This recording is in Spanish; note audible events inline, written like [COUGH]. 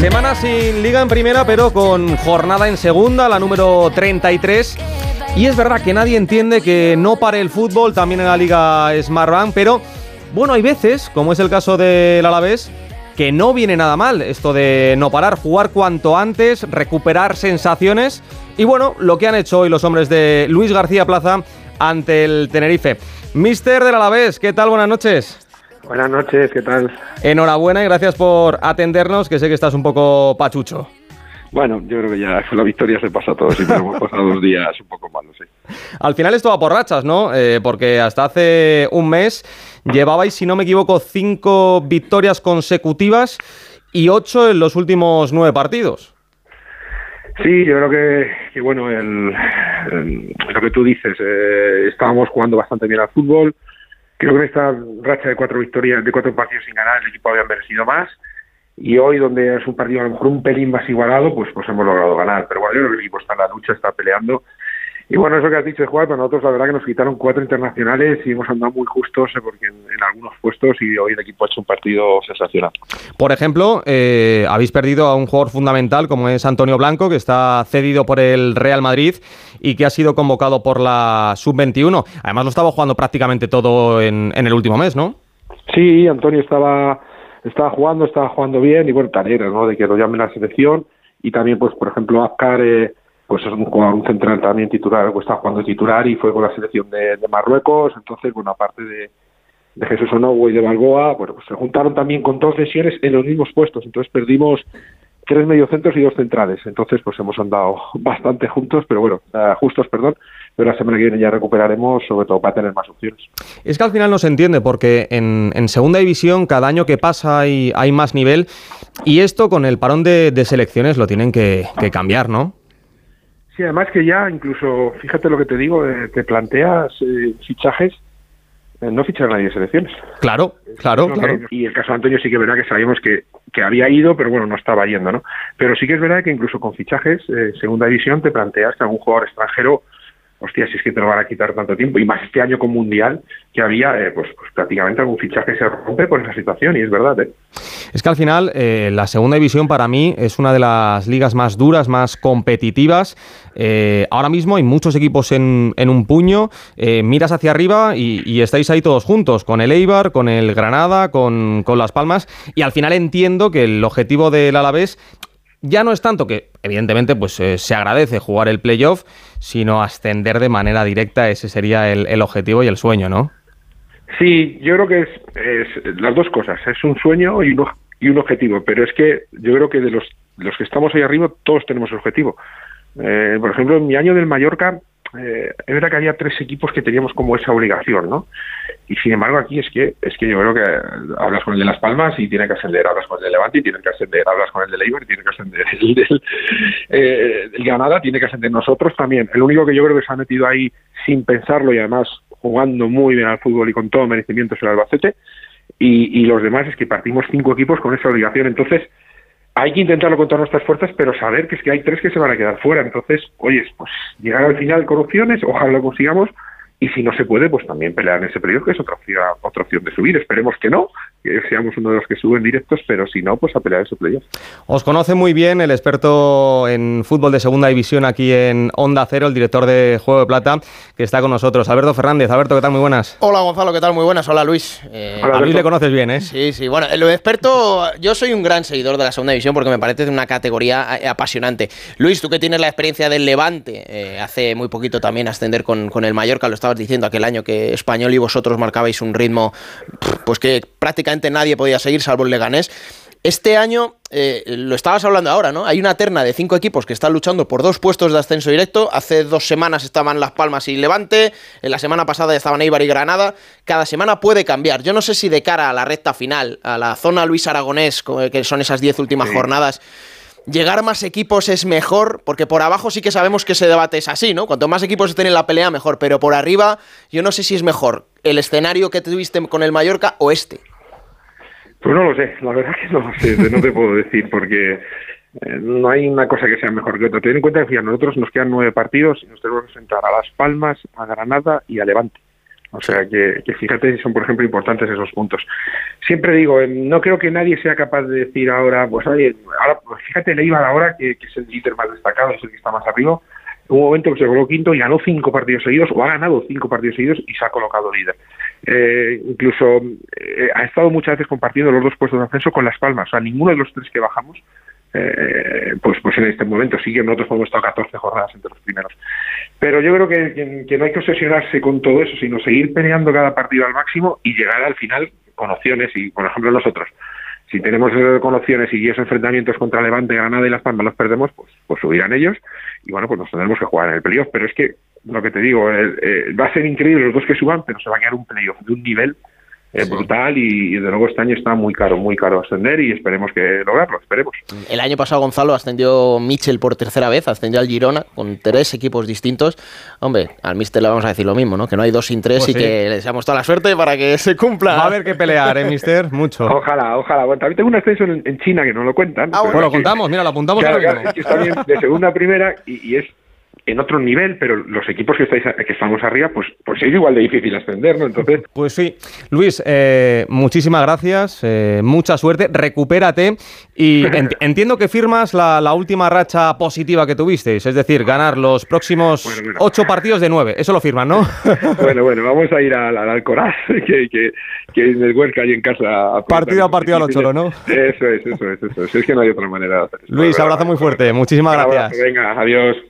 Semana sin liga en primera, pero con jornada en segunda, la número 33. Y es verdad que nadie entiende que no pare el fútbol también en la liga Smartbank, pero bueno, hay veces, como es el caso del Alavés, que no viene nada mal esto de no parar, jugar cuanto antes, recuperar sensaciones y bueno, lo que han hecho hoy los hombres de Luis García Plaza ante el Tenerife. Mister del Alavés, ¿qué tal? Buenas noches. Buenas noches, ¿qué tal? Enhorabuena y gracias por atendernos, que sé que estás un poco pachucho. Bueno, yo creo que ya la victoria se pasa a todos y hemos [LAUGHS] pasado dos días un poco malos, sí. Al final esto va por rachas, ¿no? Eh, porque hasta hace un mes llevabais, si no me equivoco, cinco victorias consecutivas y ocho en los últimos nueve partidos. Sí, yo creo que, bueno, el, lo que tú dices, eh, estábamos jugando bastante bien al fútbol, Creo que en esta racha de cuatro victorias, de cuatro partidos sin ganar, el equipo había merecido más. Y hoy, donde es un partido a lo mejor un pelín más igualado, pues, pues hemos logrado ganar. Pero bueno, yo creo que el equipo está en la lucha, está peleando. Y bueno, eso que has dicho, Juan, para nosotros la verdad que nos quitaron cuatro internacionales y hemos andado muy justos eh, porque en, algunos puestos y hoy el equipo ha hecho un partido sensacional. Por ejemplo, eh, habéis perdido a un jugador fundamental como es Antonio Blanco, que está cedido por el Real Madrid y que ha sido convocado por la Sub-21. Además lo estaba jugando prácticamente todo en, el último mes, ¿no? Sí, Antonio estaba, estaba jugando, estaba jugando bien y bueno, tareas, ¿no? De que lo llamen a la selección y también, pues, por ejemplo, Azcar... Eh, pues es un jugador, central también titular, pues está jugando titular y fue con la selección de, Marruecos, entonces, bueno, aparte de, Jesús Onogo y de Balboa, bueno, pues se juntaron también con dos lesiones en los mismos puestos, entonces perdimos tres mediocentros y dos centrales, entonces pues hemos andado [LAUGHS] bastante juntos, pero bueno, uh, justos, perdón, pero la semana que viene ya recuperaremos, sobre todo para tener más opciones. Es que al final no se entiende, porque en, en segunda división cada año que pasa hay, más nivel, y esto con el parón de, selecciones lo tienen que cambiar, ¿no? Sí, además que ya incluso, fíjate lo que te digo, eh, te planteas eh, fichajes, eh, no fichar a nadie de selecciones. Claro, claro, claro. y el caso de Antonio sí que es verdad que sabíamos que, que, había ido, pero bueno, no estaba yendo, ¿no? Pero sí que es verdad que incluso con fichajes, segunda división, te planteas que algún jugador extranjero hostia, si es que te lo van a quitar tanto tiempo, y más este año con Mundial, que había, eh, pues, pues, prácticamente algún fichaje se rompe por esa situación, y es verdad. ¿eh? Es que al final, eh, la segunda división para mí es una de las ligas más duras, más competitivas. ahora mismo hay muchos equipos en, un puño, miras hacia arriba y, estáis ahí todos juntos, con el Eibar, con el Granada, con, con Las Palmas, y al final entiendo que el objetivo del Alavés ya no es tanto que, evidentemente, pues eh, se agradece jugar el playoff, sino ascender de manera directa. Ese sería el, objetivo y el sueño, ¿no? Sí, yo creo que es, las dos cosas. Es un sueño y un, y un objetivo. Pero es que yo creo que de los, los que estamos ahí arriba, todos tenemos objetivo. Eh, por ejemplo, en mi año del Mallorca, eh, verdad que había tres equipos que teníamos como esa obligación, ¿no? Y sin embargo aquí es que es que yo creo que hablas con el de Las Palmas y tiene que ascender, hablas con el de Levante y tiene que ascender, hablas con el de Leiber y tiene que ascender, [LAUGHS] el del eh, Granada tiene que ascender, nosotros también. El único que yo creo que se ha metido ahí sin pensarlo y además jugando muy bien al fútbol y con todo merecimiento es el Albacete y, y los demás es que partimos cinco equipos con esa obligación. Entonces, hay que intentarlo con todas nuestras fuerzas, pero saber que es que hay tres que se van a quedar fuera. Entonces, oye, pues llegar al final con opciones, ojalá lo consigamos, y si no se puede, pues también pelear en ese periodo, que es otra opción, otra opción de subir. Esperemos que no, que seamos uno de los que suben directos, pero si no, pues a pelear ese playoff. Os conoce muy bien el experto en fútbol de segunda división aquí en Onda Cero, el director de Juego de Plata, que está con nosotros, Alberto Fernández. Alberto, ¿qué tal? Muy buenas. Hola Gonzalo, ¿qué tal? Muy buenas. Hola Luis. Eh, a Luis le conoces bien, ¿eh? Sí, sí. Bueno, el experto, yo soy un gran seguidor de la segunda división porque me parece una categoría eh, apasionante. Luis, tú que tienes la experiencia del Levante, eh, hace muy poquito también ascender con, con el Mallorca, lo estabas diciendo aquel año que Español y vosotros marcabais un ritmo pues que prácticamente nadie podía seguir, salvo el Leganés. Este año, eh, lo estabas hablando ahora, ¿no? Hay una terna de cinco equipos que están luchando por dos puestos de ascenso directo. Hace dos semanas estaban Las Palmas y Levante. En la semana pasada estaban Eibar y Granada. Cada semana puede cambiar. Yo no sé si de cara a la recta final, a la zona Luis Aragonés, que son esas diez últimas jornadas, llegar más equipos es mejor, porque por abajo sí que sabemos que ese debate es así, ¿no? Cuanto más equipos estén en la pelea, mejor, pero por arriba yo no sé si es mejor el escenario que tuviste con el Mallorca o este. Pues no lo sé, la verdad que no lo sé, no te puedo decir, porque eh, no hay una cosa que sea mejor que otra. Ten en cuenta que a nosotros nos quedan nueve partidos y nos tenemos que enfrentar a Las Palmas, a Granada y a Levante. O sea que, fíjate si son, por ejemplo, importantes esos puntos. Siempre digo, eh, no creo que nadie sea capaz de decir ahora, pues oye, ahora, pues fíjate, le iba ahora, que, que es el líder más destacado, es el que está más arriba, un momento que se colocó quinto y ganó cinco partidos seguidos, o ha ganado cinco partidos seguidos y se ha colocado líder. Eh, incluso eh, ha estado muchas veces compartiendo los dos puestos de ascenso con Las Palmas. O sea, ninguno de los tres que bajamos, eh, pues, pues en este momento sí que nosotros hemos estado 14 jornadas entre los primeros. Pero yo creo que, que no hay que obsesionarse con todo eso, sino seguir peleando cada partido al máximo y llegar al final con opciones. Y, por ejemplo, nosotros si tenemos con opciones y esos enfrentamientos contra Levante, Granada y Las Palmas los perdemos, pues, pues subirán ellos y bueno, pues nos tendremos que jugar en el playoff. Pero es que lo que te digo, eh, va a ser increíble los dos que suban, pero se va a quedar un playoff de un nivel es brutal y, desde luego este año está muy caro, muy caro ascender y esperemos que lograrlo, esperemos. El año pasado Gonzalo ascendió Mitchell por tercera vez, ascendió al Girona con tres equipos distintos. Hombre, al Mister le vamos a decir lo mismo, ¿no? Que no hay dos sin tres pues y que le deseamos toda la suerte para que se cumpla. Va a haber que pelear, ¿eh, Mister? Mucho. Ojalá, ojalá. Bueno, también tengo un ascenso en, China que no lo cuentan. Ah, bueno, lo contamos, mira, lo apuntamos. Claro, que está bien de segunda a primera y es en otro nivel, pero los equipos que estáis que estamos arriba, pues, pues es igual de difícil ascender, ¿no? Entonces. [LAUGHS] Pues sí. Luis, eh, muchísimas gracias, eh, mucha suerte, recupérate y [LAUGHS] entiendo que firmas la, última racha positiva que tuvisteis, es decir, ganar los próximos ocho partidos de nueve. Eso lo firman, ¿no? [LAUGHS] bueno, bueno, vamos a ir al, al Alcoraz, que, que, que, en el Huerca y en casa. partido a partido a los ¿no? Eso es, eso es, eso es. Es que no hay otra manera de hacer Luis, abrazo muy fuerte, muchísimas gracias. venga, adiós.